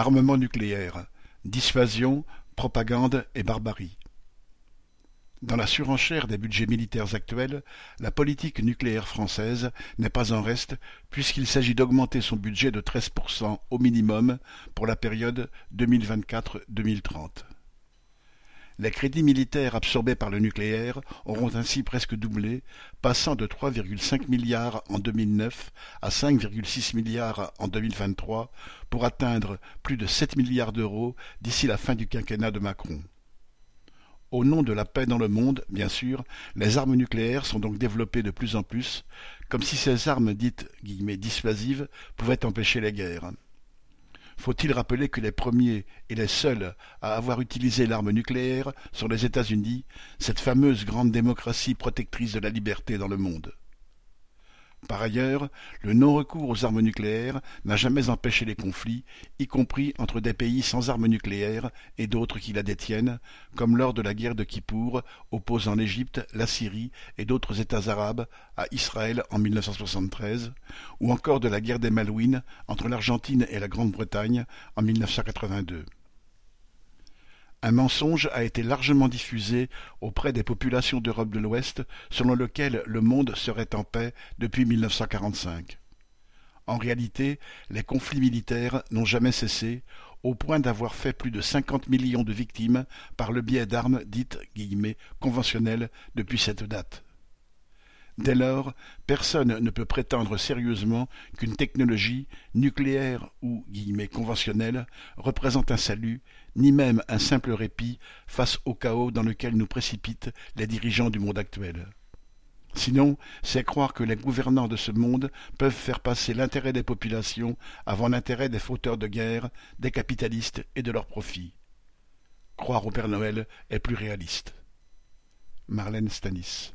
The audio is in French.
Armement nucléaire, dissuasion, propagande et barbarie. Dans la surenchère des budgets militaires actuels, la politique nucléaire française n'est pas en reste puisqu'il s'agit d'augmenter son budget de 13% au minimum pour la période 2024-2030. Les crédits militaires absorbés par le nucléaire auront ainsi presque doublé, passant de 3,5 milliards en 2009 à 5,6 milliards en 2023 pour atteindre plus de 7 milliards d'euros d'ici la fin du quinquennat de Macron. Au nom de la paix dans le monde, bien sûr, les armes nucléaires sont donc développées de plus en plus, comme si ces armes dites guillemets, dissuasives pouvaient empêcher les guerres. Faut-il rappeler que les premiers et les seuls à avoir utilisé l'arme nucléaire sont les États-Unis, cette fameuse grande démocratie protectrice de la liberté dans le monde? Par ailleurs, le non-recours aux armes nucléaires n'a jamais empêché les conflits, y compris entre des pays sans armes nucléaires et d'autres qui la détiennent, comme lors de la guerre de Kippour opposant l'Égypte, la Syrie et d'autres États arabes à Israël en 1973, ou encore de la guerre des Malouines entre l'Argentine et la Grande-Bretagne en 1982. Un mensonge a été largement diffusé auprès des populations d'Europe de l'Ouest selon lequel le monde serait en paix depuis 1945. En réalité, les conflits militaires n'ont jamais cessé, au point d'avoir fait plus de 50 millions de victimes par le biais d'armes dites conventionnelles depuis cette date. Dès lors, personne ne peut prétendre sérieusement qu'une technologie, nucléaire ou conventionnelle, représente un salut, ni même un simple répit face au chaos dans lequel nous précipitent les dirigeants du monde actuel. Sinon, c'est croire que les gouvernants de ce monde peuvent faire passer l'intérêt des populations avant l'intérêt des fauteurs de guerre, des capitalistes et de leurs profits. Croire au Père Noël est plus réaliste. Marlène Stanis